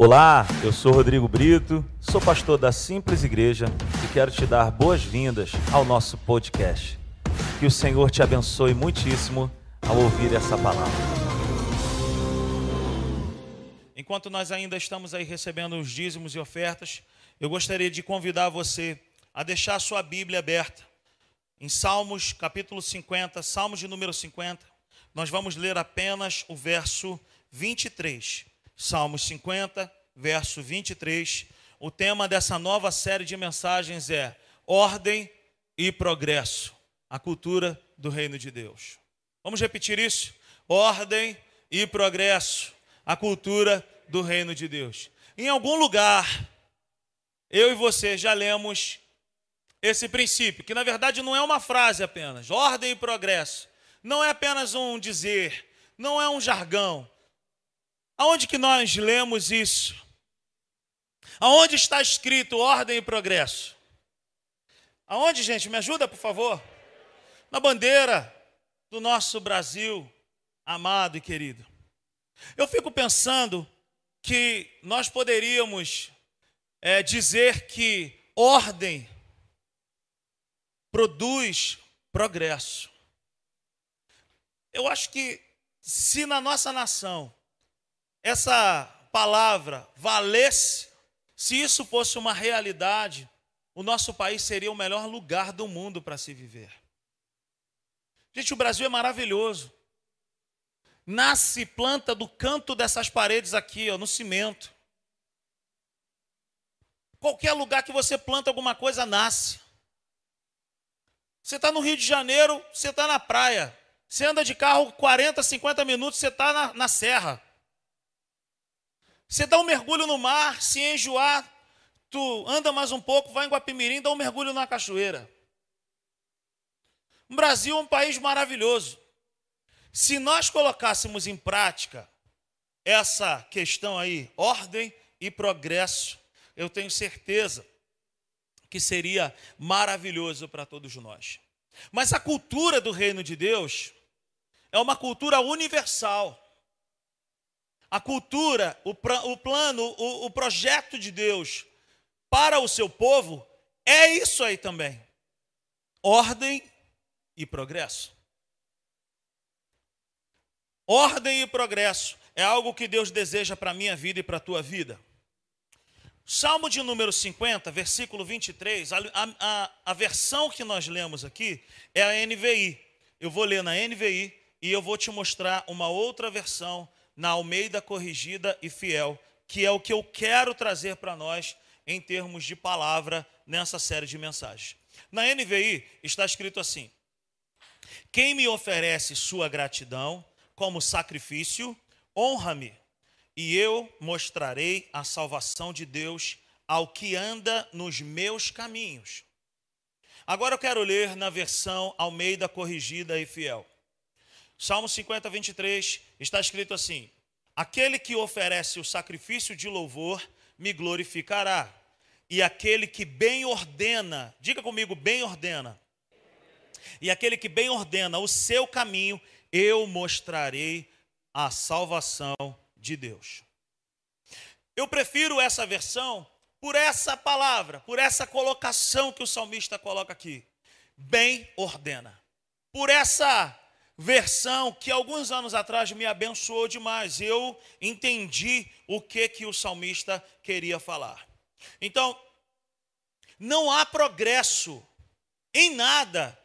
Olá, eu sou Rodrigo Brito, sou pastor da Simples Igreja e quero te dar boas-vindas ao nosso podcast. Que o Senhor te abençoe muitíssimo ao ouvir essa palavra. Enquanto nós ainda estamos aí recebendo os dízimos e ofertas, eu gostaria de convidar você a deixar a sua Bíblia aberta. Em Salmos, capítulo 50, Salmos de número 50, nós vamos ler apenas o verso 23. Salmos 50, verso 23. O tema dessa nova série de mensagens é Ordem e Progresso, a cultura do reino de Deus. Vamos repetir isso? Ordem e progresso, a cultura do reino de Deus. Em algum lugar, eu e você já lemos esse princípio, que na verdade não é uma frase apenas, ordem e progresso. Não é apenas um dizer, não é um jargão, Aonde que nós lemos isso? Aonde está escrito ordem e progresso? Aonde, gente? Me ajuda, por favor? Na bandeira do nosso Brasil, amado e querido. Eu fico pensando que nós poderíamos é, dizer que ordem produz progresso. Eu acho que se na nossa nação essa palavra valesse, se isso fosse uma realidade, o nosso país seria o melhor lugar do mundo para se viver. Gente, o Brasil é maravilhoso. Nasce planta do canto dessas paredes aqui, ó, no cimento. Qualquer lugar que você planta alguma coisa, nasce. Você está no Rio de Janeiro, você está na praia. Você anda de carro 40, 50 minutos, você está na, na serra. Você dá um mergulho no mar, se enjoar, tu anda mais um pouco, vai em Guapimirim, dá um mergulho na cachoeira. O Brasil é um país maravilhoso. Se nós colocássemos em prática essa questão aí, ordem e progresso, eu tenho certeza que seria maravilhoso para todos nós. Mas a cultura do reino de Deus é uma cultura universal. A cultura, o, o plano, o, o projeto de Deus para o seu povo é isso aí também: ordem e progresso. Ordem e progresso é algo que Deus deseja para a minha vida e para a tua vida. Salmo de número 50, versículo 23, a, a, a versão que nós lemos aqui é a NVI. Eu vou ler na NVI e eu vou te mostrar uma outra versão na Almeida Corrigida e Fiel, que é o que eu quero trazer para nós em termos de palavra nessa série de mensagens. Na NVI está escrito assim: Quem me oferece sua gratidão como sacrifício, honra-me, e eu mostrarei a salvação de Deus ao que anda nos meus caminhos. Agora eu quero ler na versão Almeida Corrigida e Fiel. Salmo 50, 23, está escrito assim: Aquele que oferece o sacrifício de louvor me glorificará, e aquele que bem ordena, diga comigo, bem ordena, e aquele que bem ordena o seu caminho, eu mostrarei a salvação de Deus. Eu prefiro essa versão por essa palavra, por essa colocação que o salmista coloca aqui. Bem ordena. Por essa versão que alguns anos atrás me abençoou demais. Eu entendi o que que o salmista queria falar. Então, não há progresso em nada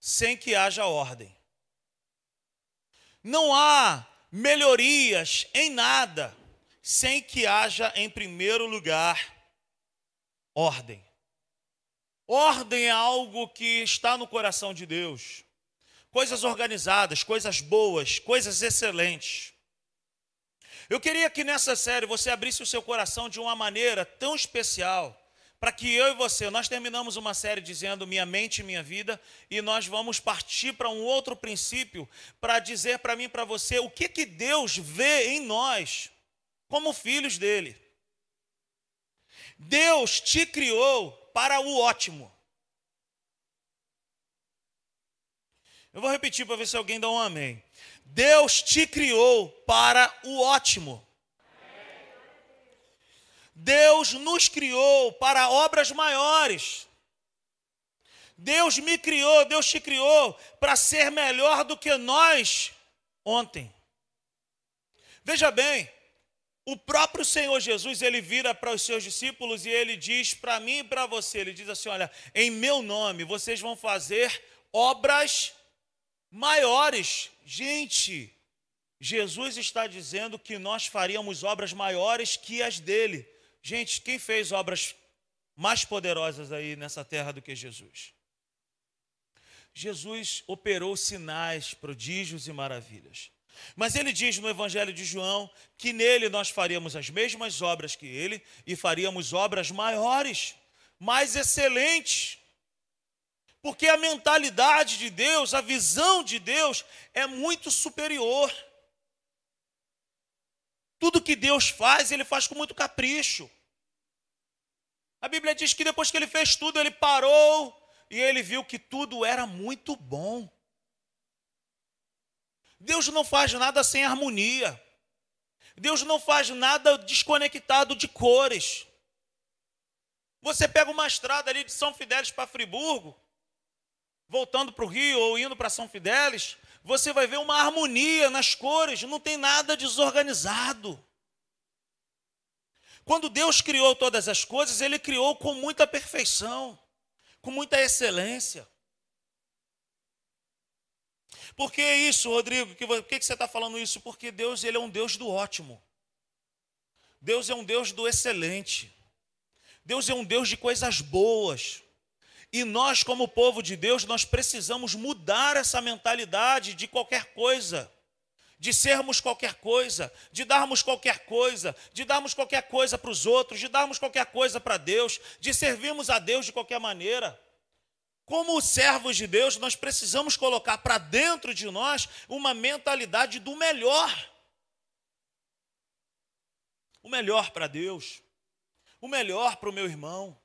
sem que haja ordem. Não há melhorias em nada sem que haja, em primeiro lugar, ordem. Ordem é algo que está no coração de Deus coisas organizadas, coisas boas, coisas excelentes. Eu queria que nessa série você abrisse o seu coração de uma maneira tão especial, para que eu e você, nós terminamos uma série dizendo minha mente e minha vida, e nós vamos partir para um outro princípio, para dizer para mim e para você o que, que Deus vê em nós, como filhos dele. Deus te criou para o ótimo. Eu vou repetir para ver se alguém dá um amém. Deus te criou para o ótimo. Deus nos criou para obras maiores. Deus me criou, Deus te criou para ser melhor do que nós ontem. Veja bem, o próprio Senhor Jesus, ele vira para os seus discípulos e ele diz para mim e para você, ele diz assim: "Olha, em meu nome vocês vão fazer obras maiores". Gente, Jesus está dizendo que nós faríamos obras maiores que as dele. Gente, quem fez obras mais poderosas aí nessa terra do que Jesus? Jesus operou sinais, prodígios e maravilhas. Mas ele diz no Evangelho de João que nele nós faríamos as mesmas obras que ele e faríamos obras maiores, mais excelentes. Porque a mentalidade de Deus, a visão de Deus é muito superior. Tudo que Deus faz, ele faz com muito capricho. A Bíblia diz que depois que ele fez tudo, ele parou e ele viu que tudo era muito bom. Deus não faz nada sem harmonia. Deus não faz nada desconectado de cores. Você pega uma estrada ali de São Fidélis para Friburgo, voltando para o Rio ou indo para São Fidélis, você vai ver uma harmonia nas cores, não tem nada desorganizado. Quando Deus criou todas as coisas, Ele criou com muita perfeição, com muita excelência. Por que isso, Rodrigo? Por que você está falando isso? Porque Deus ele é um Deus do ótimo. Deus é um Deus do excelente. Deus é um Deus de coisas boas. E nós, como povo de Deus, nós precisamos mudar essa mentalidade de qualquer coisa, de sermos qualquer coisa, de darmos qualquer coisa, de darmos qualquer coisa para os outros, de darmos qualquer coisa para Deus, de servirmos a Deus de qualquer maneira. Como servos de Deus, nós precisamos colocar para dentro de nós uma mentalidade do melhor. O melhor para Deus, o melhor para o meu irmão,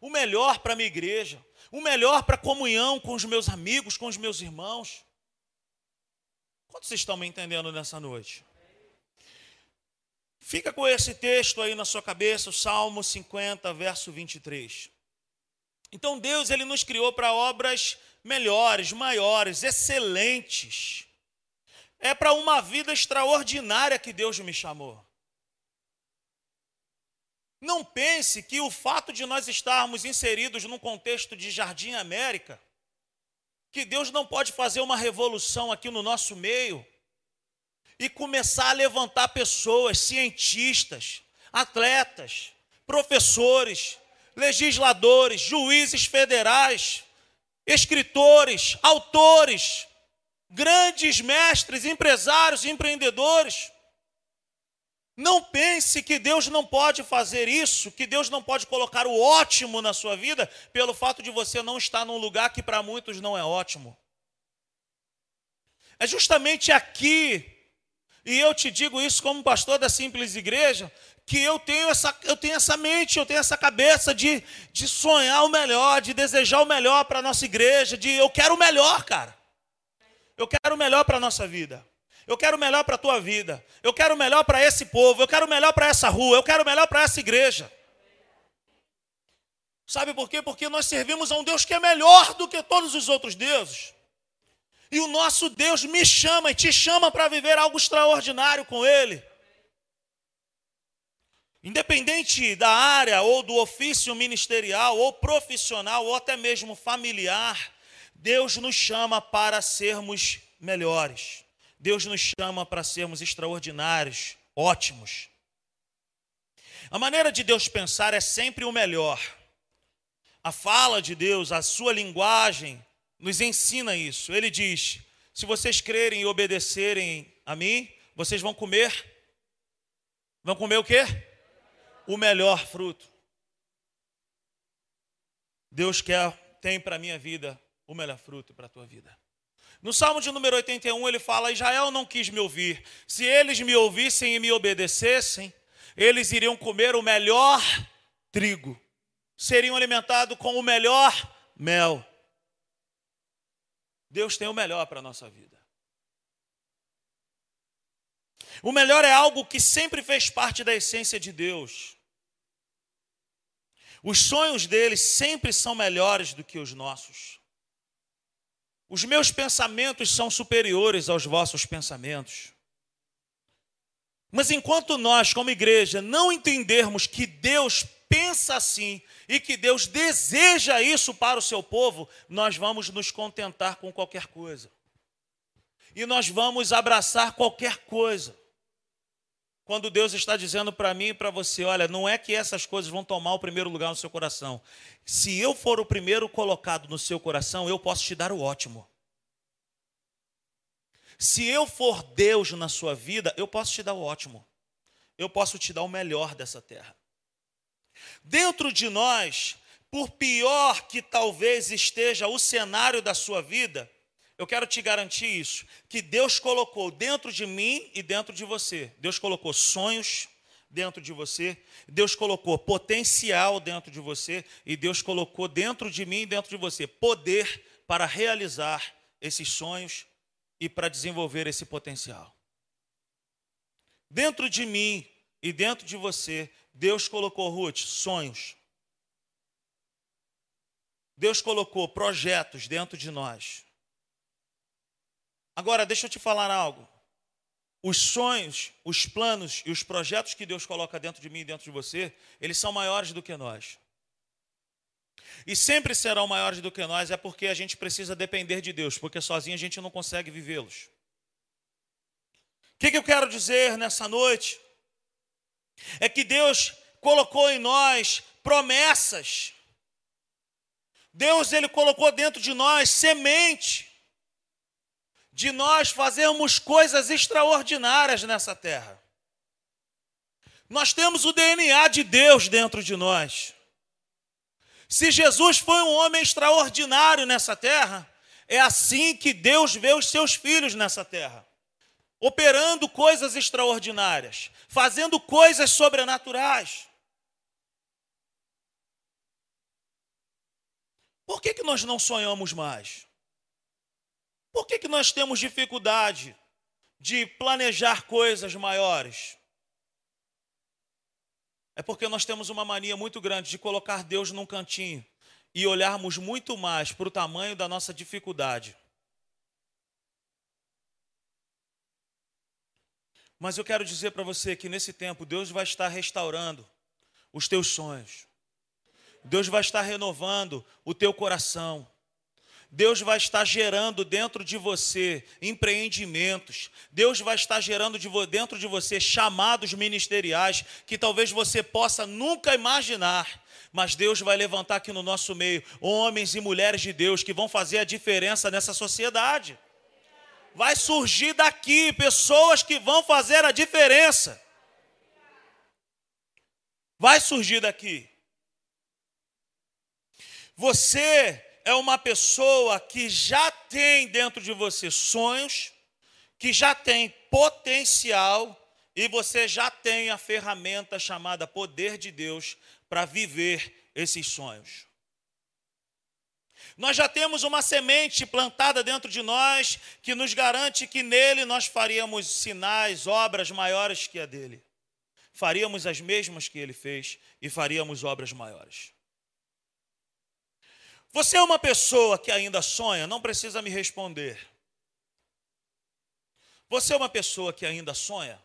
o melhor para a minha igreja, o melhor para a comunhão com os meus amigos, com os meus irmãos. Quantos estão me entendendo nessa noite? Fica com esse texto aí na sua cabeça, o Salmo 50, verso 23. Então Deus ele nos criou para obras melhores, maiores, excelentes. É para uma vida extraordinária que Deus me chamou. Não pense que o fato de nós estarmos inseridos num contexto de Jardim América, que Deus não pode fazer uma revolução aqui no nosso meio e começar a levantar pessoas, cientistas, atletas, professores, legisladores, juízes federais, escritores, autores, grandes mestres, empresários, empreendedores. Não pense que Deus não pode fazer isso, que Deus não pode colocar o ótimo na sua vida, pelo fato de você não estar num lugar que para muitos não é ótimo. É justamente aqui, e eu te digo isso como pastor da simples igreja, que eu tenho essa, eu tenho essa mente, eu tenho essa cabeça de, de sonhar o melhor, de desejar o melhor para a nossa igreja, de eu quero o melhor, cara. Eu quero o melhor para a nossa vida. Eu quero o melhor para a tua vida. Eu quero o melhor para esse povo. Eu quero o melhor para essa rua. Eu quero o melhor para essa igreja. Sabe por quê? Porque nós servimos a um Deus que é melhor do que todos os outros deuses. E o nosso Deus me chama e te chama para viver algo extraordinário com Ele. Independente da área ou do ofício ministerial ou profissional ou até mesmo familiar, Deus nos chama para sermos melhores. Deus nos chama para sermos extraordinários, ótimos. A maneira de Deus pensar é sempre o melhor. A fala de Deus, a sua linguagem, nos ensina isso. Ele diz: se vocês crerem e obedecerem a mim, vocês vão comer. Vão comer o quê? o melhor fruto. Deus quer, tem para a minha vida o melhor fruto para a tua vida. No Salmo de número 81, ele fala: Israel não quis me ouvir. Se eles me ouvissem e me obedecessem, eles iriam comer o melhor trigo, seriam alimentados com o melhor mel. Deus tem o melhor para a nossa vida. O melhor é algo que sempre fez parte da essência de Deus. Os sonhos deles sempre são melhores do que os nossos. Os meus pensamentos são superiores aos vossos pensamentos. Mas enquanto nós, como igreja, não entendermos que Deus pensa assim e que Deus deseja isso para o seu povo, nós vamos nos contentar com qualquer coisa. E nós vamos abraçar qualquer coisa. Quando Deus está dizendo para mim e para você, olha, não é que essas coisas vão tomar o primeiro lugar no seu coração. Se eu for o primeiro colocado no seu coração, eu posso te dar o ótimo. Se eu for Deus na sua vida, eu posso te dar o ótimo. Eu posso te dar o melhor dessa terra. Dentro de nós, por pior que talvez esteja o cenário da sua vida, eu quero te garantir isso, que Deus colocou dentro de mim e dentro de você. Deus colocou sonhos dentro de você, Deus colocou potencial dentro de você e Deus colocou dentro de mim e dentro de você poder para realizar esses sonhos e para desenvolver esse potencial. Dentro de mim e dentro de você, Deus colocou, Ruth, sonhos. Deus colocou projetos dentro de nós. Agora, deixa eu te falar algo. Os sonhos, os planos e os projetos que Deus coloca dentro de mim e dentro de você, eles são maiores do que nós. E sempre serão maiores do que nós, é porque a gente precisa depender de Deus, porque sozinho a gente não consegue vivê-los. O que, que eu quero dizer nessa noite? É que Deus colocou em nós promessas. Deus ele colocou dentro de nós semente de nós fazermos coisas extraordinárias nessa terra. Nós temos o DNA de Deus dentro de nós. Se Jesus foi um homem extraordinário nessa terra, é assim que Deus vê os seus filhos nessa terra, operando coisas extraordinárias, fazendo coisas sobrenaturais. Por que, que nós não sonhamos mais? Por que, que nós temos dificuldade de planejar coisas maiores? É porque nós temos uma mania muito grande de colocar Deus num cantinho e olharmos muito mais para o tamanho da nossa dificuldade. Mas eu quero dizer para você que nesse tempo Deus vai estar restaurando os teus sonhos. Deus vai estar renovando o teu coração. Deus vai estar gerando dentro de você empreendimentos. Deus vai estar gerando de dentro de você chamados ministeriais que talvez você possa nunca imaginar. Mas Deus vai levantar aqui no nosso meio homens e mulheres de Deus que vão fazer a diferença nessa sociedade. Vai surgir daqui pessoas que vão fazer a diferença. Vai surgir daqui. Você é uma pessoa que já tem dentro de você sonhos, que já tem potencial e você já tem a ferramenta chamada poder de Deus para viver esses sonhos. Nós já temos uma semente plantada dentro de nós que nos garante que nele nós faríamos sinais, obras maiores que a dele. Faríamos as mesmas que ele fez e faríamos obras maiores. Você é uma pessoa que ainda sonha? Não precisa me responder. Você é uma pessoa que ainda sonha?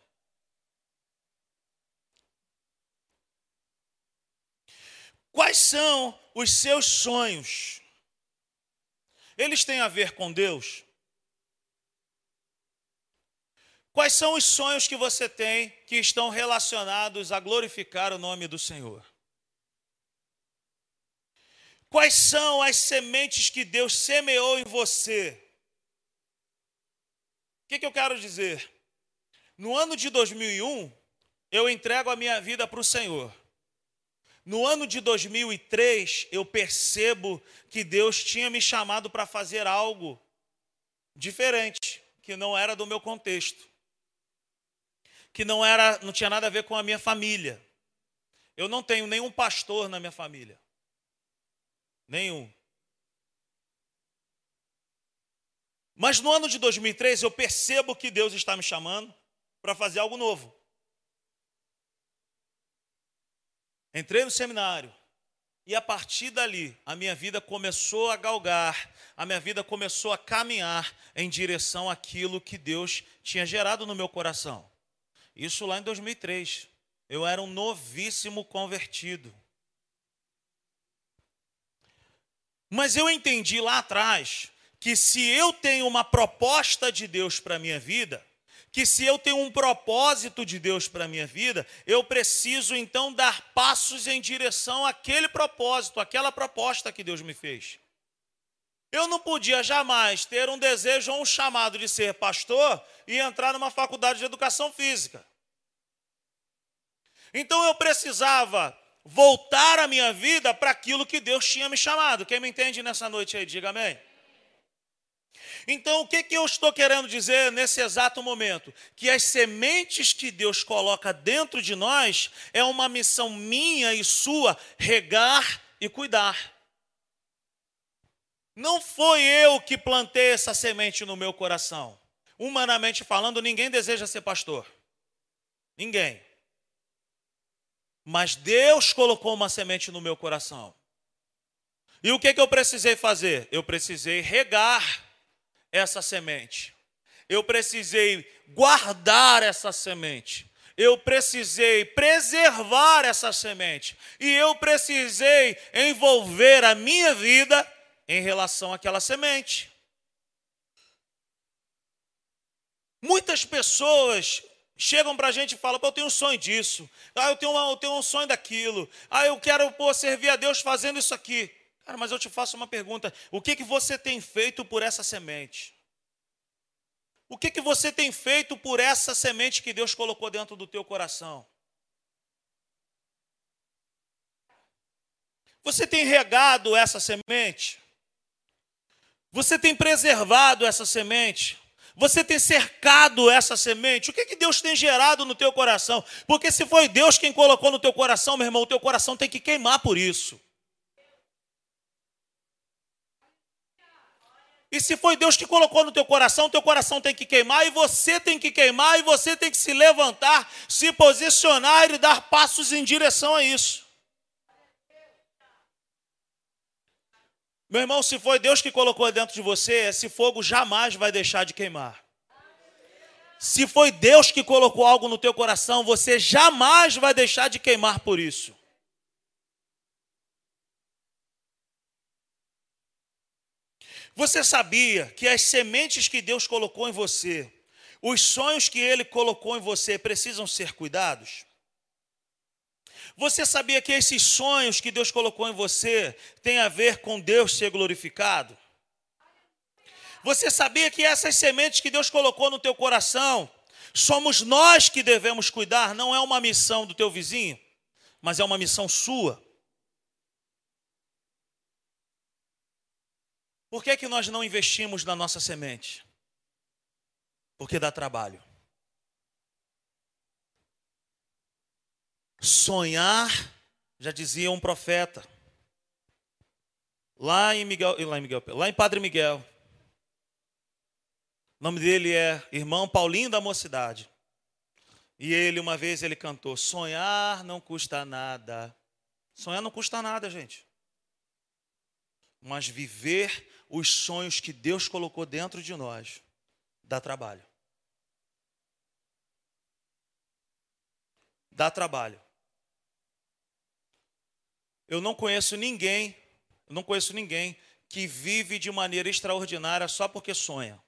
Quais são os seus sonhos? Eles têm a ver com Deus? Quais são os sonhos que você tem que estão relacionados a glorificar o nome do Senhor? Quais são as sementes que Deus semeou em você? O que, que eu quero dizer? No ano de 2001, eu entrego a minha vida para o Senhor. No ano de 2003, eu percebo que Deus tinha me chamado para fazer algo diferente, que não era do meu contexto, que não era, não tinha nada a ver com a minha família. Eu não tenho nenhum pastor na minha família. Nenhum. Mas no ano de 2003 eu percebo que Deus está me chamando para fazer algo novo. Entrei no seminário, E a partir dali, a minha vida começou a galgar, a minha vida começou a caminhar em direção àquilo que Deus tinha gerado no meu coração. Isso lá em 2003. Eu era um novíssimo convertido. Mas eu entendi lá atrás que se eu tenho uma proposta de Deus para a minha vida, que se eu tenho um propósito de Deus para a minha vida, eu preciso então dar passos em direção àquele propósito, àquela proposta que Deus me fez. Eu não podia jamais ter um desejo ou um chamado de ser pastor e entrar numa faculdade de educação física. Então eu precisava voltar a minha vida para aquilo que Deus tinha me chamado. Quem me entende nessa noite aí, diga amém. Então, o que, que eu estou querendo dizer nesse exato momento? Que as sementes que Deus coloca dentro de nós é uma missão minha e sua regar e cuidar. Não foi eu que plantei essa semente no meu coração. Humanamente falando, ninguém deseja ser pastor. Ninguém. Mas Deus colocou uma semente no meu coração. E o que, que eu precisei fazer? Eu precisei regar essa semente. Eu precisei guardar essa semente. Eu precisei preservar essa semente. E eu precisei envolver a minha vida em relação àquela semente. Muitas pessoas chegam para a gente e falam: eu tenho um sonho disso, ah, eu tenho, uma, eu tenho um sonho daquilo, ah, eu quero pô, servir a Deus fazendo isso aqui. Cara, mas eu te faço uma pergunta: o que, que você tem feito por essa semente? O que, que você tem feito por essa semente que Deus colocou dentro do teu coração? Você tem regado essa semente? Você tem preservado essa semente? Você tem cercado essa semente? O que, que Deus tem gerado no teu coração? Porque se foi Deus quem colocou no teu coração, meu irmão, o teu coração tem que queimar por isso. E se foi Deus que colocou no teu coração, teu coração tem que queimar, e você tem que queimar, e você tem que se levantar, se posicionar e dar passos em direção a isso. Meu irmão, se foi Deus que colocou dentro de você, esse fogo jamais vai deixar de queimar. Se foi Deus que colocou algo no teu coração, você jamais vai deixar de queimar por isso. Você sabia que as sementes que Deus colocou em você, os sonhos que Ele colocou em você, precisam ser cuidados? Você sabia que esses sonhos que Deus colocou em você têm a ver com Deus ser glorificado? Você sabia que essas sementes que Deus colocou no teu coração, somos nós que devemos cuidar, não é uma missão do teu vizinho, mas é uma missão sua. Por que, que nós não investimos na nossa semente? Porque dá trabalho. Sonhar, já dizia um profeta, lá em Miguel, lá em, Miguel, lá em Padre Miguel. O nome dele é Irmão Paulinho da Mocidade. E ele, uma vez, ele cantou: Sonhar não custa nada. Sonhar não custa nada, gente. Mas viver os sonhos que Deus colocou dentro de nós dá trabalho. Dá trabalho. Eu não conheço ninguém, não conheço ninguém que vive de maneira extraordinária só porque sonha.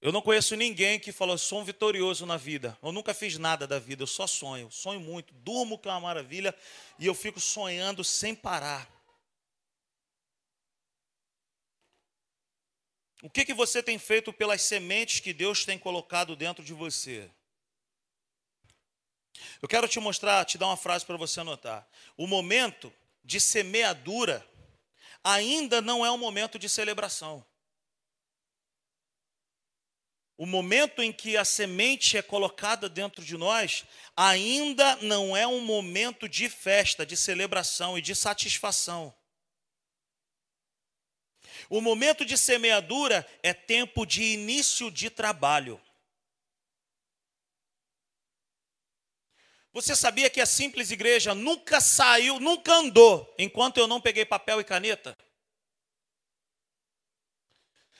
Eu não conheço ninguém que falou, sou um vitorioso na vida. Eu nunca fiz nada da vida, eu só sonho. Sonho muito, durmo que é uma maravilha e eu fico sonhando sem parar. O que, que você tem feito pelas sementes que Deus tem colocado dentro de você? Eu quero te mostrar, te dar uma frase para você anotar. O momento de semeadura ainda não é um momento de celebração. O momento em que a semente é colocada dentro de nós ainda não é um momento de festa, de celebração e de satisfação. O momento de semeadura é tempo de início de trabalho. Você sabia que a simples igreja nunca saiu, nunca andou enquanto eu não peguei papel e caneta?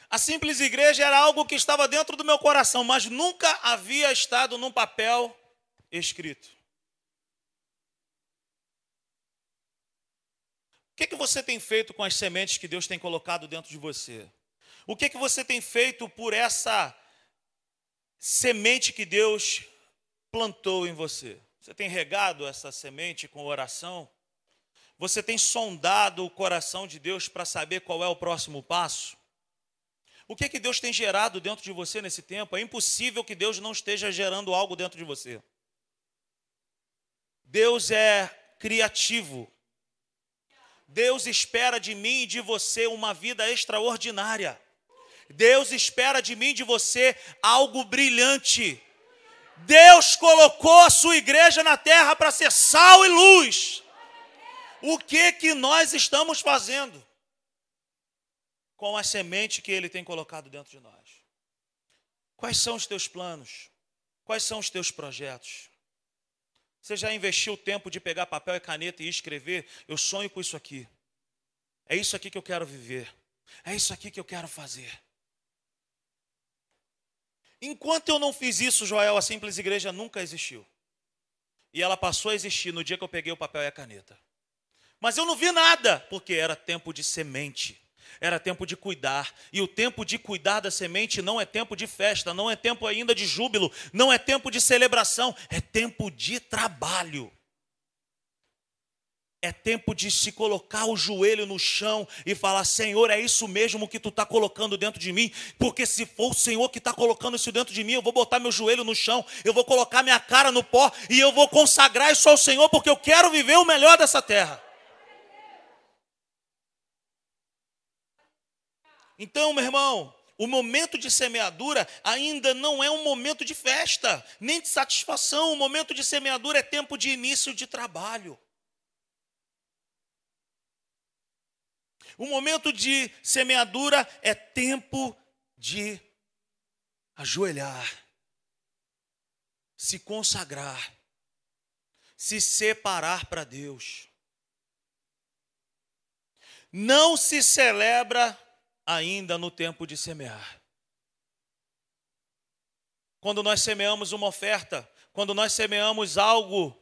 A simples igreja era algo que estava dentro do meu coração, mas nunca havia estado num papel escrito. O que, que você tem feito com as sementes que Deus tem colocado dentro de você? O que, que você tem feito por essa semente que Deus plantou em você? Você tem regado essa semente com oração? Você tem sondado o coração de Deus para saber qual é o próximo passo? O que, que Deus tem gerado dentro de você nesse tempo? É impossível que Deus não esteja gerando algo dentro de você. Deus é criativo. Deus espera de mim e de você uma vida extraordinária. Deus espera de mim e de você algo brilhante. Deus colocou a sua igreja na terra para ser sal e luz. O que que nós estamos fazendo? com a semente que Ele tem colocado dentro de nós. Quais são os teus planos? Quais são os teus projetos? Você já investiu o tempo de pegar papel e caneta e escrever? Eu sonho com isso aqui. É isso aqui que eu quero viver. É isso aqui que eu quero fazer. Enquanto eu não fiz isso, Joel, a simples igreja nunca existiu. E ela passou a existir no dia que eu peguei o papel e a caneta. Mas eu não vi nada, porque era tempo de semente era tempo de cuidar. E o tempo de cuidar da semente não é tempo de festa, não é tempo ainda de júbilo, não é tempo de celebração, é tempo de trabalho. É tempo de se colocar o joelho no chão e falar: Senhor, é isso mesmo que tu está colocando dentro de mim, porque se for o Senhor que está colocando isso dentro de mim, eu vou botar meu joelho no chão, eu vou colocar minha cara no pó e eu vou consagrar isso ao Senhor, porque eu quero viver o melhor dessa terra. Então, meu irmão, o momento de semeadura ainda não é um momento de festa, nem de satisfação. O momento de semeadura é tempo de início de trabalho. O momento de semeadura é tempo de ajoelhar, se consagrar, se separar para Deus. Não se celebra ainda no tempo de semear. Quando nós semeamos uma oferta, quando nós semeamos algo,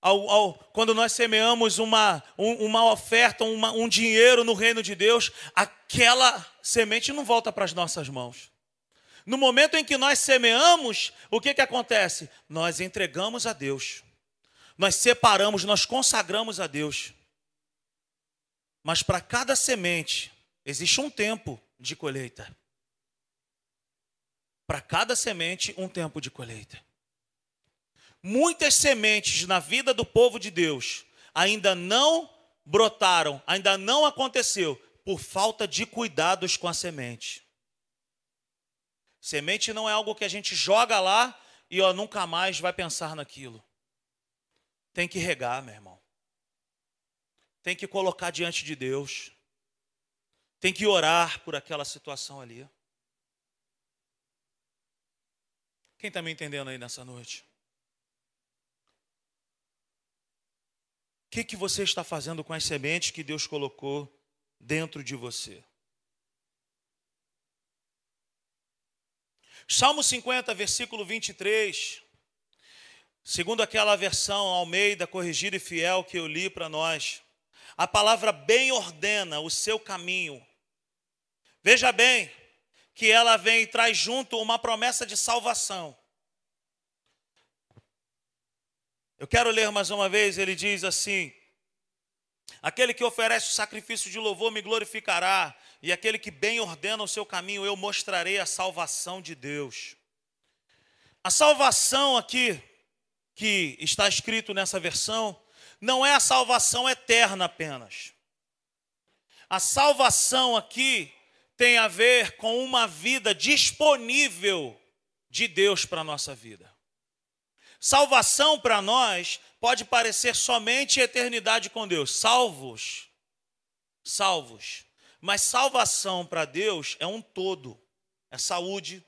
ao, ao, quando nós semeamos uma, um, uma oferta, uma, um dinheiro no reino de Deus, aquela semente não volta para as nossas mãos. No momento em que nós semeamos, o que, que acontece? Nós entregamos a Deus, nós separamos, nós consagramos a Deus. Mas para cada semente, Existe um tempo de colheita. Para cada semente, um tempo de colheita. Muitas sementes na vida do povo de Deus ainda não brotaram, ainda não aconteceu por falta de cuidados com a semente. Semente não é algo que a gente joga lá e ó, nunca mais vai pensar naquilo. Tem que regar, meu irmão. Tem que colocar diante de Deus tem que orar por aquela situação ali. Quem está me entendendo aí nessa noite? Que, que você está fazendo com as sementes que Deus colocou dentro de você? Salmo 50, versículo 23. Segundo aquela versão Almeida, corrigida e fiel que eu li para nós, a palavra bem ordena o seu caminho Veja bem que ela vem e traz junto uma promessa de salvação. Eu quero ler mais uma vez, ele diz assim: Aquele que oferece o sacrifício de louvor me glorificará, e aquele que bem ordena o seu caminho, eu mostrarei a salvação de Deus. A salvação aqui, que está escrito nessa versão, não é a salvação eterna apenas. A salvação aqui tem a ver com uma vida disponível de Deus para a nossa vida. Salvação para nós pode parecer somente eternidade com Deus, salvos, salvos. Mas salvação para Deus é um todo, é saúde,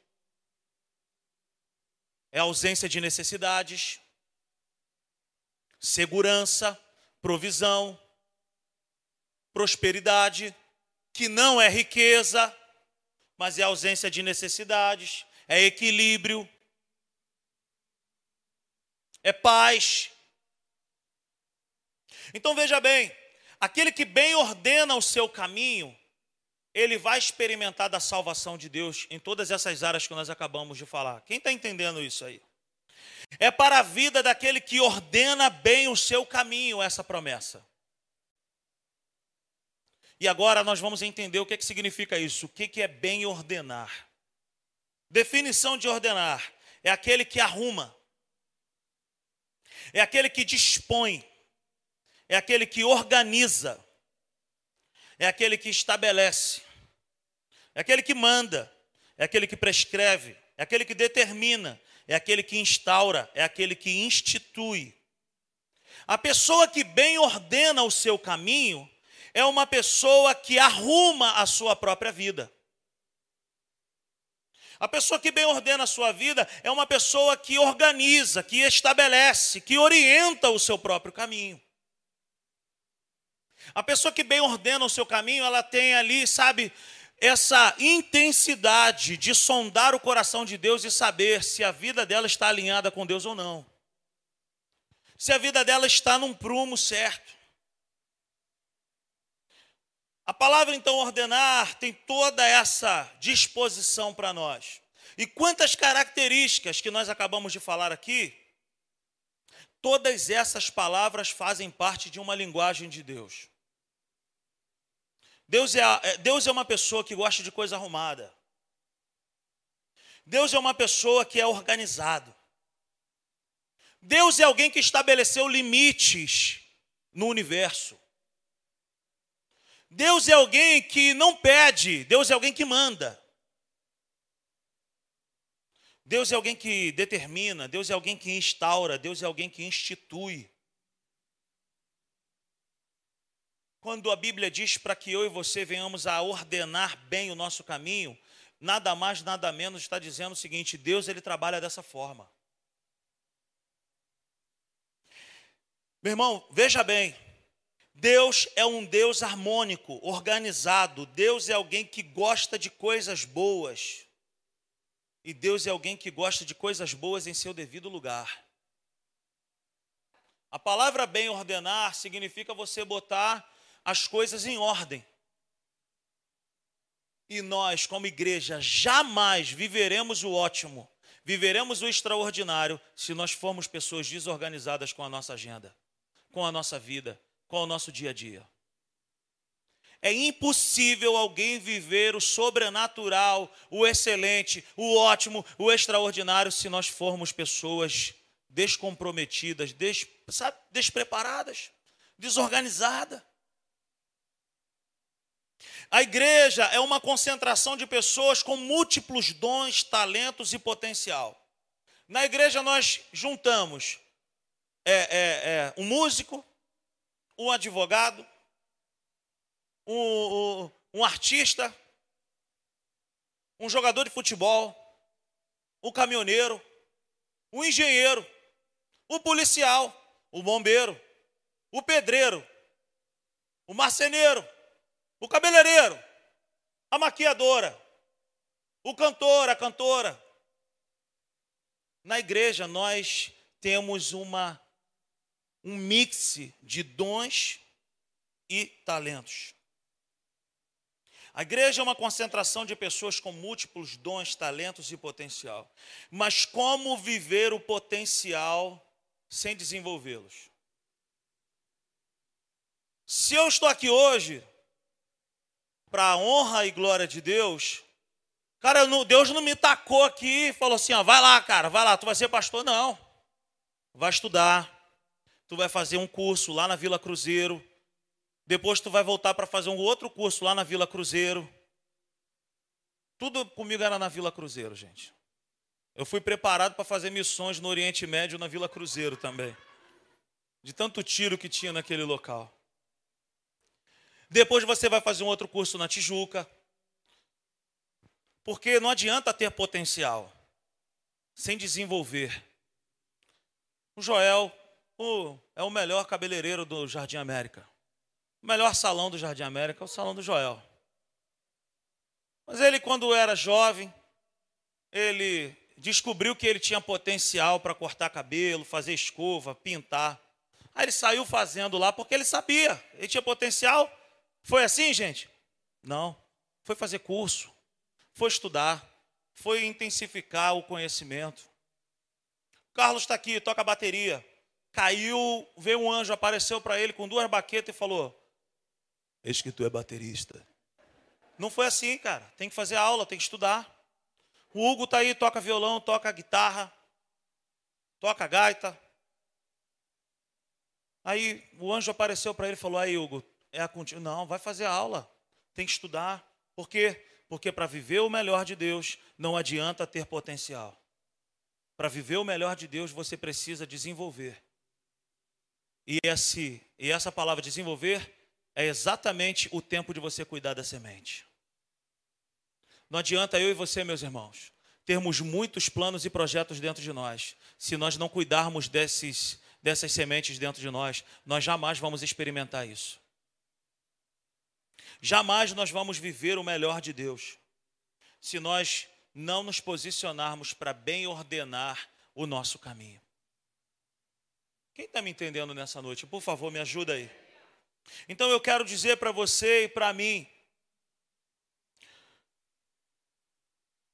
é ausência de necessidades, segurança, provisão, prosperidade, que não é riqueza, mas é ausência de necessidades, é equilíbrio, é paz. Então veja bem, aquele que bem ordena o seu caminho, ele vai experimentar da salvação de Deus em todas essas áreas que nós acabamos de falar. Quem está entendendo isso aí? É para a vida daquele que ordena bem o seu caminho essa promessa. E agora nós vamos entender o que, é que significa isso, o que, que é bem ordenar. Definição de ordenar: é aquele que arruma, é aquele que dispõe, é aquele que organiza, é aquele que estabelece, é aquele que manda, é aquele que prescreve, é aquele que determina, é aquele que instaura, é aquele que institui. A pessoa que bem ordena o seu caminho é uma pessoa que arruma a sua própria vida. A pessoa que bem ordena a sua vida é uma pessoa que organiza, que estabelece, que orienta o seu próprio caminho. A pessoa que bem ordena o seu caminho, ela tem ali, sabe, essa intensidade de sondar o coração de Deus e saber se a vida dela está alinhada com Deus ou não. Se a vida dela está num prumo certo. A palavra então ordenar tem toda essa disposição para nós. E quantas características que nós acabamos de falar aqui, todas essas palavras fazem parte de uma linguagem de Deus. Deus é, é, Deus é uma pessoa que gosta de coisa arrumada. Deus é uma pessoa que é organizado. Deus é alguém que estabeleceu limites no universo. Deus é alguém que não pede, Deus é alguém que manda. Deus é alguém que determina, Deus é alguém que instaura, Deus é alguém que institui. Quando a Bíblia diz para que eu e você venhamos a ordenar bem o nosso caminho, nada mais, nada menos está dizendo o seguinte: Deus ele trabalha dessa forma. Meu irmão, veja bem, Deus é um Deus harmônico, organizado. Deus é alguém que gosta de coisas boas. E Deus é alguém que gosta de coisas boas em seu devido lugar. A palavra bem ordenar significa você botar as coisas em ordem. E nós, como igreja, jamais viveremos o ótimo, viveremos o extraordinário se nós formos pessoas desorganizadas com a nossa agenda, com a nossa vida, com o nosso dia a dia. É impossível alguém viver o sobrenatural, o excelente, o ótimo, o extraordinário se nós formos pessoas descomprometidas, des, sabe, despreparadas, desorganizadas. A igreja é uma concentração de pessoas com múltiplos dons, talentos e potencial. Na igreja nós juntamos é, é, é, um músico, um advogado, um, um, um artista, um jogador de futebol, um caminhoneiro, um engenheiro, um policial, o bombeiro, o pedreiro, o marceneiro, o cabeleireiro, a maquiadora, o cantor, a cantora. Na igreja nós temos uma um mix de dons e talentos. A igreja é uma concentração de pessoas com múltiplos dons, talentos e potencial. Mas como viver o potencial sem desenvolvê-los? Se eu estou aqui hoje para a honra e glória de Deus, cara, Deus não me tacou aqui e falou assim: ó, vai lá, cara, vai lá, tu vai ser pastor. Não. Vai estudar, tu vai fazer um curso lá na Vila Cruzeiro, depois tu vai voltar para fazer um outro curso lá na Vila Cruzeiro. Tudo comigo era na Vila Cruzeiro, gente. Eu fui preparado para fazer missões no Oriente Médio na Vila Cruzeiro também. De tanto tiro que tinha naquele local. Depois você vai fazer um outro curso na Tijuca. Porque não adianta ter potencial sem desenvolver. O Joel o, é o melhor cabeleireiro do Jardim América. O melhor salão do Jardim América é o salão do Joel. Mas ele, quando era jovem, ele descobriu que ele tinha potencial para cortar cabelo, fazer escova, pintar. Aí ele saiu fazendo lá porque ele sabia, ele tinha potencial. Foi assim, gente? Não. Foi fazer curso, foi estudar, foi intensificar o conhecimento. Carlos está aqui, toca bateria. Caiu, veio um anjo, apareceu para ele com duas baquetas e falou: Eis que tu é baterista. Não foi assim, cara. Tem que fazer aula, tem que estudar. O Hugo está aí, toca violão, toca guitarra, toca gaita. Aí o anjo apareceu para ele e falou: Aí, Hugo, é a contigo. Não, vai fazer aula, tem que estudar. Por quê? Porque para viver o melhor de Deus, não adianta ter potencial. Para viver o melhor de Deus, você precisa desenvolver. E, esse, e essa palavra desenvolver é exatamente o tempo de você cuidar da semente. Não adianta eu e você, meus irmãos, termos muitos planos e projetos dentro de nós. Se nós não cuidarmos desses, dessas sementes dentro de nós, nós jamais vamos experimentar isso. Jamais nós vamos viver o melhor de Deus se nós não nos posicionarmos para bem ordenar o nosso caminho. Quem está me entendendo nessa noite? Por favor, me ajuda aí. Então eu quero dizer para você e para mim,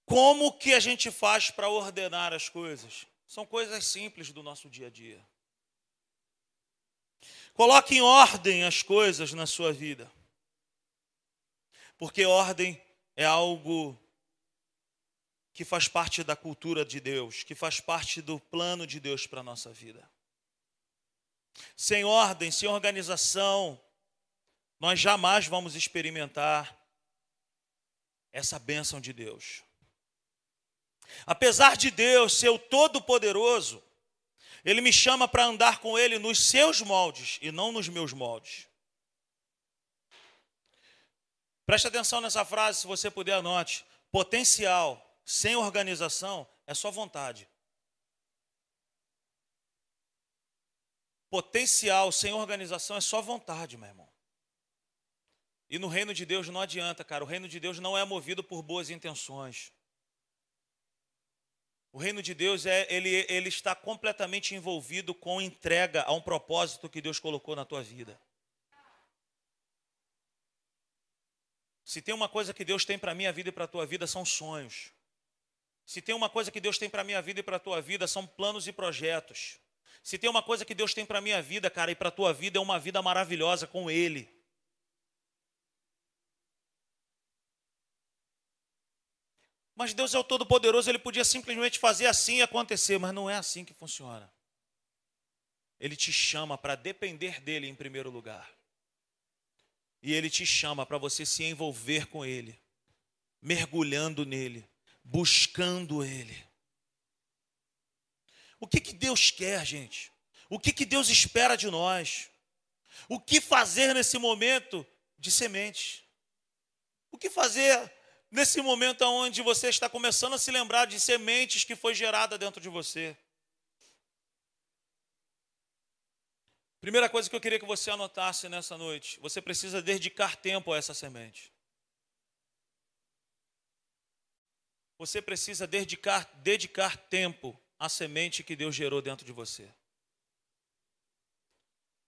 como que a gente faz para ordenar as coisas? São coisas simples do nosso dia a dia. Coloque em ordem as coisas na sua vida. Porque ordem é algo que faz parte da cultura de Deus, que faz parte do plano de Deus para a nossa vida. Sem ordem, sem organização, nós jamais vamos experimentar essa bênção de Deus. Apesar de Deus ser o Todo-Poderoso, Ele me chama para andar com Ele nos seus moldes e não nos meus moldes. Preste atenção nessa frase, se você puder, anote. Potencial sem organização é só vontade. Potencial sem organização é só vontade, meu irmão. E no reino de Deus não adianta, cara. O reino de Deus não é movido por boas intenções. O reino de Deus é ele, ele está completamente envolvido com entrega a um propósito que Deus colocou na tua vida. Se tem uma coisa que Deus tem para minha vida e para a tua vida são sonhos. Se tem uma coisa que Deus tem para minha vida e para a tua vida são planos e projetos. Se tem uma coisa que Deus tem para minha vida, cara, e para tua vida é uma vida maravilhosa com Ele. Mas Deus é o Todo-Poderoso, Ele podia simplesmente fazer assim e acontecer, mas não é assim que funciona. Ele te chama para depender dEle em primeiro lugar. E Ele te chama para você se envolver com Ele, mergulhando nele, buscando Ele. O que, que Deus quer, gente? O que, que Deus espera de nós? O que fazer nesse momento de semente? O que fazer nesse momento onde você está começando a se lembrar de sementes que foi gerada dentro de você? Primeira coisa que eu queria que você anotasse nessa noite: você precisa dedicar tempo a essa semente. Você precisa dedicar, dedicar tempo a semente que Deus gerou dentro de você.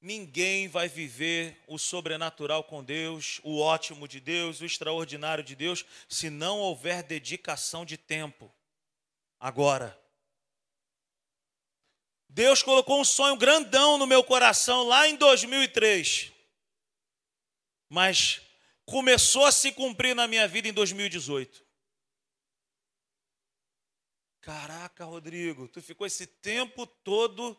Ninguém vai viver o sobrenatural com Deus, o ótimo de Deus, o extraordinário de Deus, se não houver dedicação de tempo. Agora. Deus colocou um sonho grandão no meu coração lá em 2003. Mas começou a se cumprir na minha vida em 2018. Caraca, Rodrigo, tu ficou esse tempo todo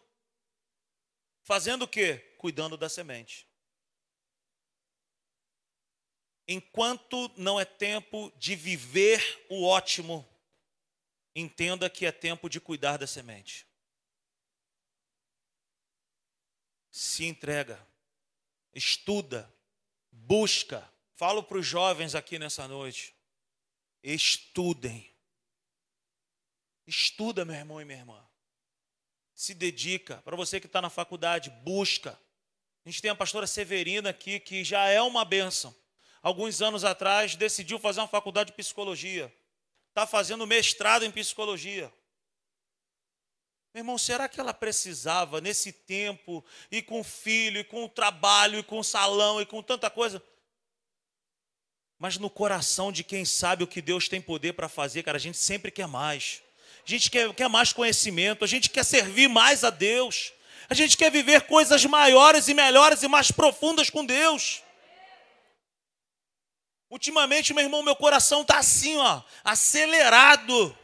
fazendo o quê? Cuidando da semente. Enquanto não é tempo de viver o ótimo, entenda que é tempo de cuidar da semente. Se entrega, estuda, busca. Falo para os jovens aqui nessa noite: estudem Estuda, meu irmão e minha irmã. se dedica. Para você que está na faculdade, busca. A gente tem a pastora Severina aqui, que já é uma bênção. Alguns anos atrás, decidiu fazer uma faculdade de psicologia. Está fazendo mestrado em psicologia. Meu irmão, será que ela precisava, nesse tempo, e com o filho, e com o trabalho, e com o salão, e com tanta coisa? Mas no coração de quem sabe o que Deus tem poder para fazer, cara, a gente sempre quer mais. A gente quer, quer mais conhecimento, a gente quer servir mais a Deus. A gente quer viver coisas maiores e melhores e mais profundas com Deus. Ultimamente, meu irmão, meu coração está assim, ó, acelerado.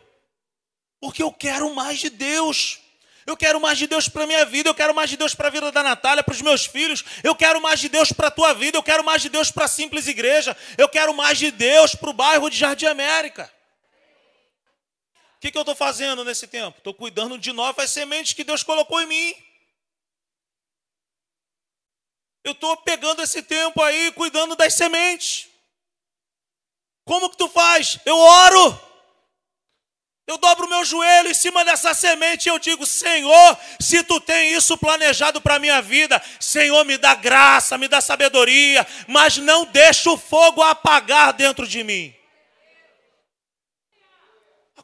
Porque eu quero mais de Deus. Eu quero mais de Deus para minha vida, eu quero mais de Deus para a vida da Natália, para os meus filhos, eu quero mais de Deus para a tua vida, eu quero mais de Deus para a simples igreja, eu quero mais de Deus para o bairro de Jardim América. O que, que eu estou fazendo nesse tempo? Estou cuidando de novas sementes que Deus colocou em mim. Eu estou pegando esse tempo aí, cuidando das sementes. Como que tu faz? Eu oro. Eu dobro o meu joelho em cima dessa semente e eu digo: Senhor, se tu tem isso planejado para a minha vida, Senhor, me dá graça, me dá sabedoria, mas não deixa o fogo apagar dentro de mim.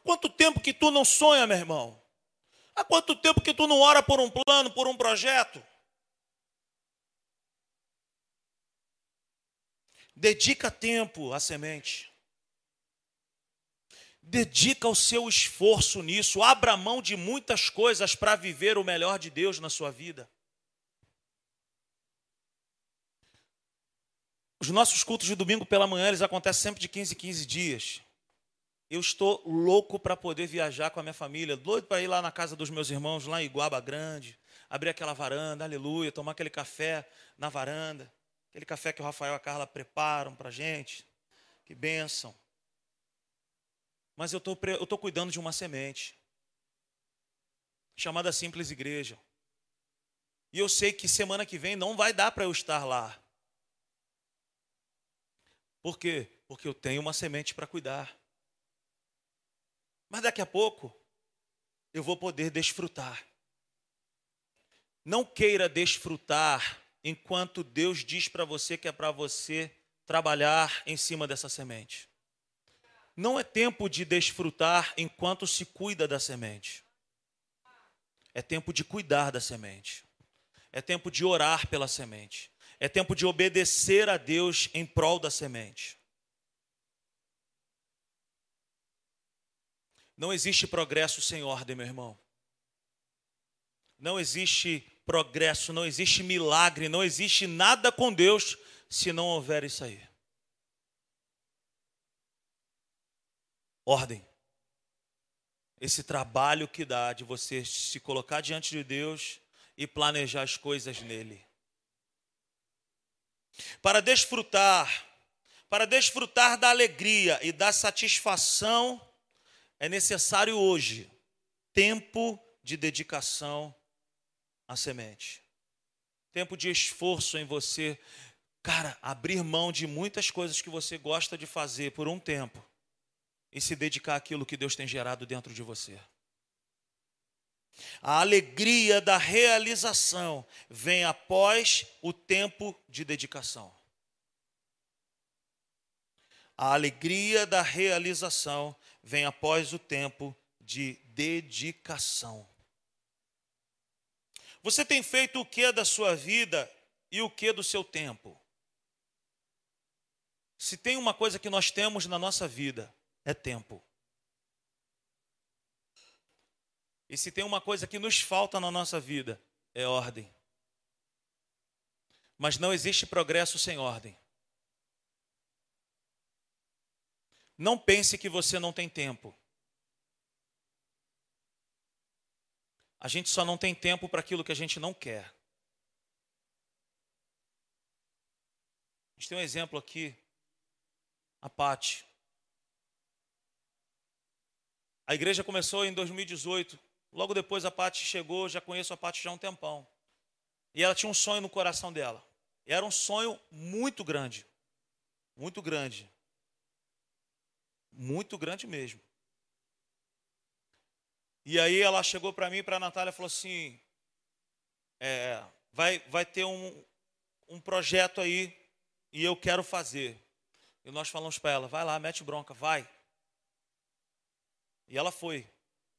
Quanto tempo que tu não sonha, meu irmão? Há quanto tempo que tu não ora por um plano, por um projeto? Dedica tempo à semente. Dedica o seu esforço nisso. Abra mão de muitas coisas para viver o melhor de Deus na sua vida. Os nossos cultos de domingo pela manhã, eles acontecem sempre de 15 em 15 dias. Eu estou louco para poder viajar com a minha família, doido para ir lá na casa dos meus irmãos, lá em Iguaba Grande, abrir aquela varanda, aleluia, tomar aquele café na varanda. Aquele café que o Rafael e a Carla preparam para a gente. Que bênção. Mas eu tô, estou cuidando de uma semente. Chamada Simples Igreja. E eu sei que semana que vem não vai dar para eu estar lá. Por quê? Porque eu tenho uma semente para cuidar. Mas daqui a pouco eu vou poder desfrutar. Não queira desfrutar enquanto Deus diz para você que é para você trabalhar em cima dessa semente. Não é tempo de desfrutar enquanto se cuida da semente. É tempo de cuidar da semente. É tempo de orar pela semente. É tempo de obedecer a Deus em prol da semente. Não existe progresso sem ordem, meu irmão. Não existe progresso, não existe milagre, não existe nada com Deus se não houver isso aí. Ordem. Esse trabalho que dá de você se colocar diante de Deus e planejar as coisas nele. Para desfrutar, para desfrutar da alegria e da satisfação, é necessário hoje tempo de dedicação a semente. Tempo de esforço em você, cara, abrir mão de muitas coisas que você gosta de fazer por um tempo e se dedicar àquilo que Deus tem gerado dentro de você. A alegria da realização vem após o tempo de dedicação. A alegria da realização vem após o tempo de dedicação. Você tem feito o que da sua vida e o que do seu tempo? Se tem uma coisa que nós temos na nossa vida, é tempo. E se tem uma coisa que nos falta na nossa vida, é ordem. Mas não existe progresso sem ordem. Não pense que você não tem tempo. A gente só não tem tempo para aquilo que a gente não quer. A gente tem um exemplo aqui, a Pati. A igreja começou em 2018. Logo depois a Pati chegou, já conheço a Pati já há um tempão. E ela tinha um sonho no coração dela. E era um sonho muito grande. Muito grande. Muito grande mesmo. E aí ela chegou para mim, para a Natália, e falou assim: é, vai, vai ter um, um projeto aí e eu quero fazer. E nós falamos para ela: vai lá, mete bronca, vai. E ela foi.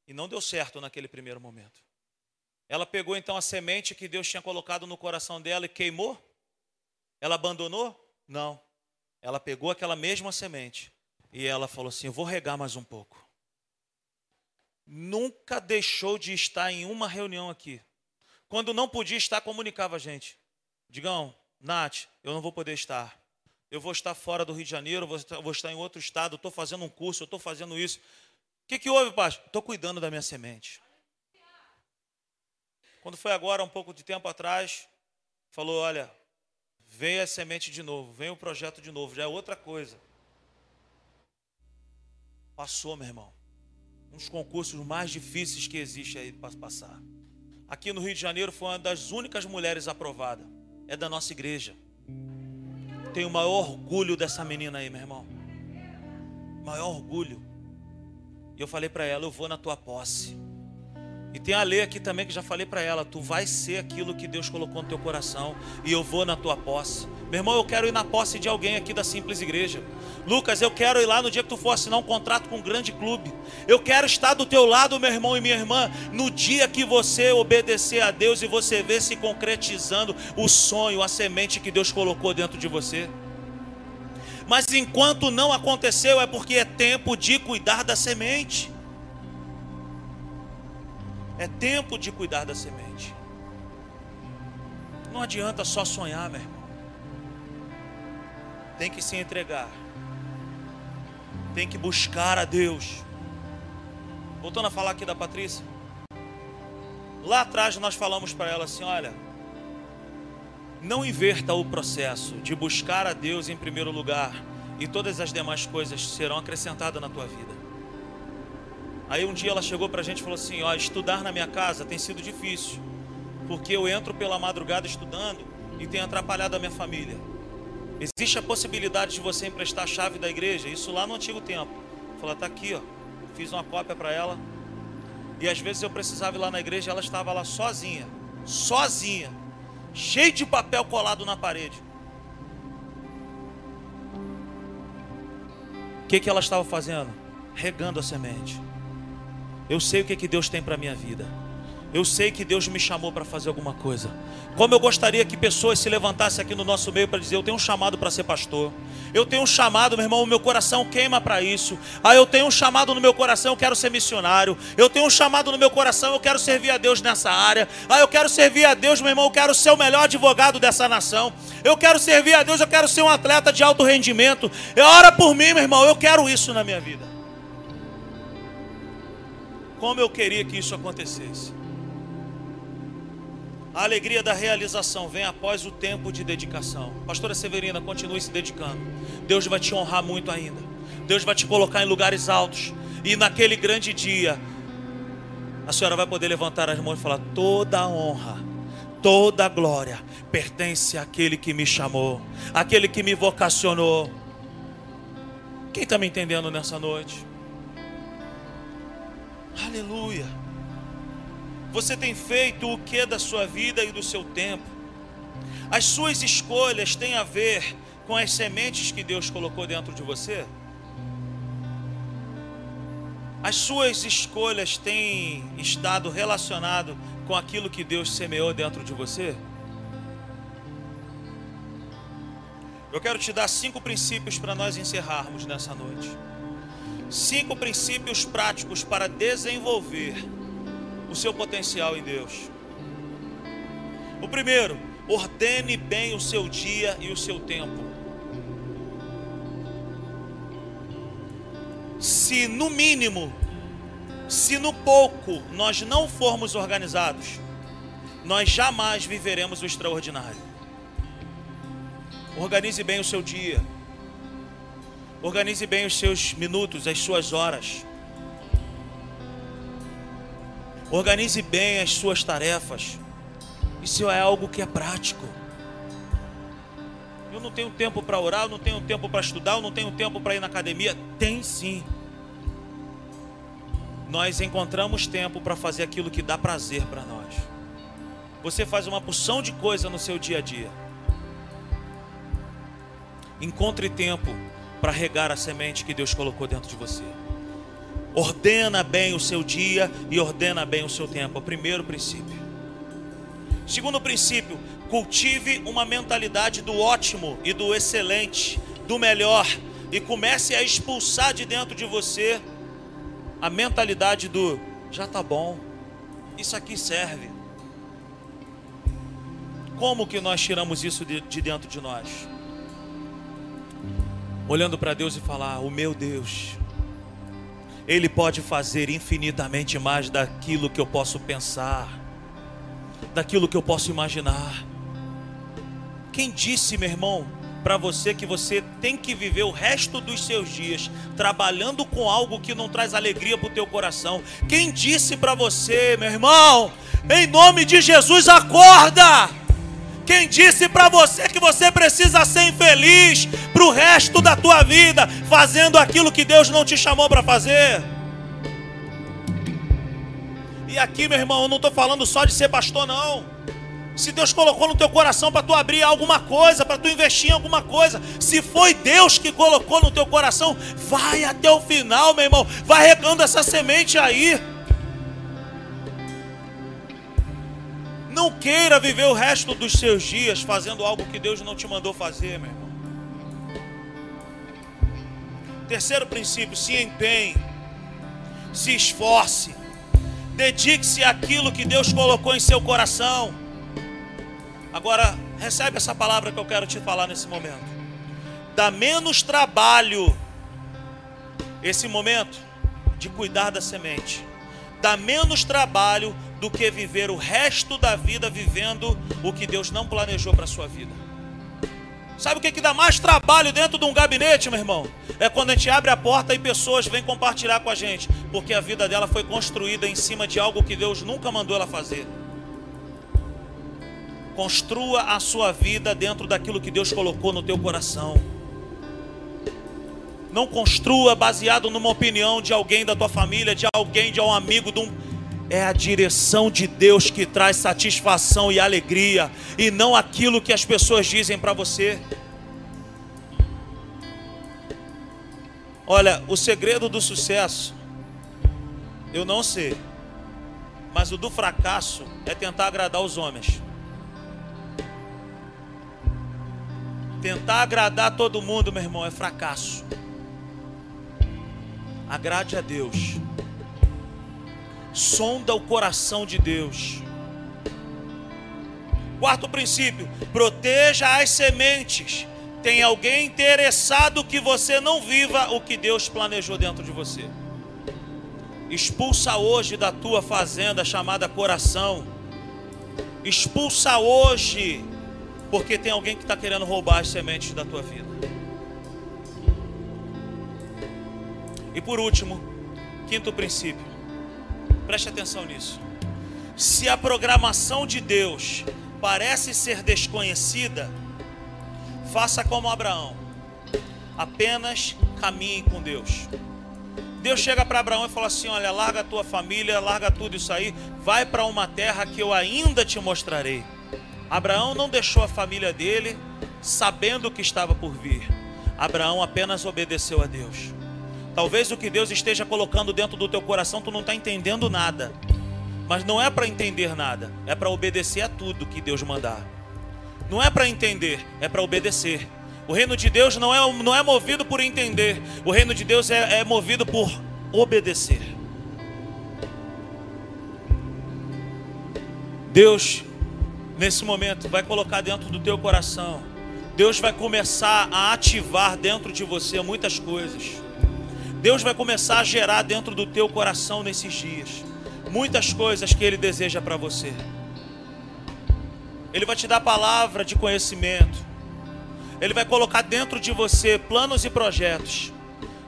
E não deu certo naquele primeiro momento. Ela pegou então a semente que Deus tinha colocado no coração dela e queimou? Ela abandonou? Não. Ela pegou aquela mesma semente e ela falou assim: Eu vou regar mais um pouco. Nunca deixou de estar em uma reunião aqui. Quando não podia estar, comunicava a gente. Digão, Nath, eu não vou poder estar. Eu vou estar fora do Rio de Janeiro, vou estar em outro estado, estou fazendo um curso, estou fazendo isso. O que, que houve, pastor? Estou cuidando da minha semente. Quando foi agora, um pouco de tempo atrás, falou: olha, vem a semente de novo, vem o projeto de novo, já é outra coisa. Passou, meu irmão. Um dos concursos mais difíceis que existe aí para passar. Aqui no Rio de Janeiro foi uma das únicas mulheres aprovada. É da nossa igreja. Tenho o maior orgulho dessa menina aí, meu irmão. Maior orgulho. E eu falei para ela: eu vou na tua posse. E tem a lei aqui também que já falei para ela: tu vai ser aquilo que Deus colocou no teu coração, e eu vou na tua posse. Meu irmão, eu quero ir na posse de alguém aqui da Simples Igreja. Lucas, eu quero ir lá no dia que tu for assinar um contrato com um grande clube. Eu quero estar do teu lado, meu irmão e minha irmã, no dia que você obedecer a Deus e você ver se concretizando o sonho, a semente que Deus colocou dentro de você. Mas enquanto não aconteceu, é porque é tempo de cuidar da semente. É tempo de cuidar da semente. Não adianta só sonhar, meu irmão. Tem que se entregar. Tem que buscar a Deus. Voltando a falar aqui da Patrícia. Lá atrás nós falamos para ela assim: olha, não inverta o processo de buscar a Deus em primeiro lugar e todas as demais coisas serão acrescentadas na tua vida. Aí um dia ela chegou para a gente e falou assim: Ó, estudar na minha casa tem sido difícil, porque eu entro pela madrugada estudando e tem atrapalhado a minha família. Existe a possibilidade de você emprestar a chave da igreja? Isso lá no antigo tempo. Falei, tá aqui, ó. Fiz uma cópia para ela. E às vezes eu precisava ir lá na igreja, ela estava lá sozinha, sozinha, cheio de papel colado na parede. O que, que ela estava fazendo? Regando a semente. Eu sei o que, que Deus tem para minha vida. Eu sei que Deus me chamou para fazer alguma coisa. Como eu gostaria que pessoas se levantassem aqui no nosso meio para dizer: Eu tenho um chamado para ser pastor. Eu tenho um chamado, meu irmão, o meu coração queima para isso. Ah, eu tenho um chamado no meu coração, eu quero ser missionário. Eu tenho um chamado no meu coração, eu quero servir a Deus nessa área. Ah, eu quero servir a Deus, meu irmão, eu quero ser o melhor advogado dessa nação. Eu quero servir a Deus, eu quero ser um atleta de alto rendimento. Ora por mim, meu irmão, eu quero isso na minha vida. Como eu queria que isso acontecesse. A alegria da realização vem após o tempo de dedicação. Pastora Severina, continue se dedicando. Deus vai te honrar muito ainda. Deus vai te colocar em lugares altos. E naquele grande dia, a senhora vai poder levantar as mãos e falar: toda a honra, toda a glória pertence àquele que me chamou, àquele que me vocacionou. Quem está me entendendo nessa noite? Aleluia. Você tem feito o que da sua vida e do seu tempo? As suas escolhas têm a ver com as sementes que Deus colocou dentro de você? As suas escolhas têm estado relacionado com aquilo que Deus semeou dentro de você? Eu quero te dar cinco princípios para nós encerrarmos nessa noite. Cinco princípios práticos para desenvolver o seu potencial em Deus. O primeiro, ordene bem o seu dia e o seu tempo. Se no mínimo, se no pouco nós não formos organizados, nós jamais viveremos o extraordinário. Organize bem o seu dia. Organize bem os seus minutos, as suas horas. Organize bem as suas tarefas. Isso é algo que é prático. Eu não tenho tempo para orar, eu não tenho tempo para estudar, eu não tenho tempo para ir na academia. Tem sim. nós encontramos tempo para fazer aquilo que dá prazer para nós. Você faz uma porção de coisa no seu dia a dia. Encontre tempo para regar a semente que Deus colocou dentro de você. Ordena bem o seu dia e ordena bem o seu tempo. É o primeiro princípio. Segundo princípio, cultive uma mentalidade do ótimo e do excelente, do melhor, e comece a expulsar de dentro de você a mentalidade do já tá bom, isso aqui serve. Como que nós tiramos isso de, de dentro de nós? Olhando para Deus e falar: O meu Deus, Ele pode fazer infinitamente mais daquilo que eu posso pensar, daquilo que eu posso imaginar. Quem disse, meu irmão, para você que você tem que viver o resto dos seus dias trabalhando com algo que não traz alegria para o teu coração. Quem disse para você, meu irmão, em nome de Jesus, acorda! Quem disse para você que você precisa ser infeliz para o resto da tua vida, fazendo aquilo que Deus não te chamou para fazer? E aqui, meu irmão, eu não estou falando só de ser pastor, não. Se Deus colocou no teu coração para tu abrir alguma coisa, para tu investir em alguma coisa, se foi Deus que colocou no teu coração, vai até o final, meu irmão. Vai regando essa semente aí. Não queira viver o resto dos seus dias fazendo algo que Deus não te mandou fazer, meu irmão. Terceiro princípio, se empenhe, se esforce, dedique-se àquilo que Deus colocou em seu coração. Agora, recebe essa palavra que eu quero te falar nesse momento. Dá menos trabalho esse momento de cuidar da semente. Dá menos trabalho do que viver o resto da vida vivendo o que Deus não planejou para a sua vida. Sabe o que, que dá mais trabalho dentro de um gabinete, meu irmão? É quando a gente abre a porta e pessoas vêm compartilhar com a gente, porque a vida dela foi construída em cima de algo que Deus nunca mandou ela fazer. Construa a sua vida dentro daquilo que Deus colocou no teu coração. Não construa baseado numa opinião de alguém da tua família, de alguém, de um amigo, de um... é a direção de Deus que traz satisfação e alegria, e não aquilo que as pessoas dizem para você. Olha, o segredo do sucesso, eu não sei, mas o do fracasso é tentar agradar os homens. Tentar agradar todo mundo, meu irmão, é fracasso. Agrade a Deus. Sonda o coração de Deus. Quarto princípio: proteja as sementes. Tem alguém interessado que você não viva o que Deus planejou dentro de você. Expulsa hoje da tua fazenda chamada coração. Expulsa hoje porque tem alguém que está querendo roubar as sementes da tua vida. E por último, quinto princípio. Preste atenção nisso. Se a programação de Deus parece ser desconhecida, faça como Abraão. Apenas caminhe com Deus. Deus chega para Abraão e fala assim: Olha, larga a tua família, larga tudo isso aí, vai para uma terra que eu ainda te mostrarei. Abraão não deixou a família dele sabendo o que estava por vir. Abraão apenas obedeceu a Deus. Talvez o que Deus esteja colocando dentro do teu coração tu não está entendendo nada. Mas não é para entender nada, é para obedecer a tudo que Deus mandar. Não é para entender, é para obedecer. O reino de Deus não é, não é movido por entender, o reino de Deus é, é movido por obedecer. Deus nesse momento, vai colocar dentro do teu coração. Deus vai começar a ativar dentro de você muitas coisas. Deus vai começar a gerar dentro do teu coração nesses dias muitas coisas que Ele deseja para você. Ele vai te dar palavra de conhecimento. Ele vai colocar dentro de você planos e projetos.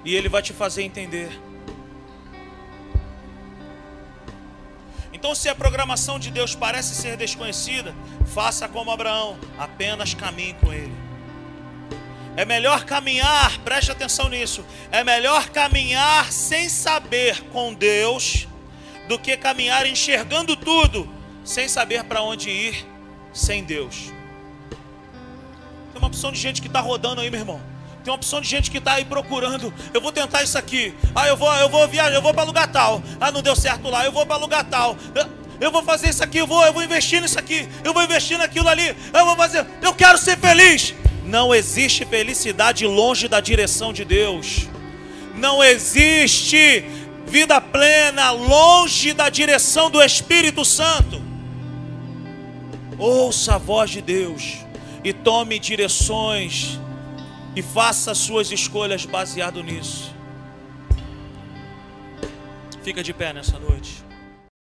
E Ele vai te fazer entender. Então, se a programação de Deus parece ser desconhecida, faça como Abraão, apenas caminhe com Ele. É melhor caminhar, preste atenção nisso. É melhor caminhar sem saber com Deus do que caminhar enxergando tudo sem saber para onde ir sem Deus. Tem uma opção de gente que está rodando aí, meu irmão. Tem uma opção de gente que está aí procurando. Eu vou tentar isso aqui. Ah, eu vou, eu vou viajar, eu vou para lugar tal. Ah, não deu certo lá. Eu vou para lugar tal. Eu vou fazer isso aqui, eu vou, eu vou investir nisso aqui. Eu vou investir naquilo ali. Eu vou fazer. Eu quero ser feliz. Não existe felicidade longe da direção de Deus. Não existe vida plena longe da direção do Espírito Santo. Ouça a voz de Deus e tome direções e faça suas escolhas baseado nisso. Fica de pé nessa noite.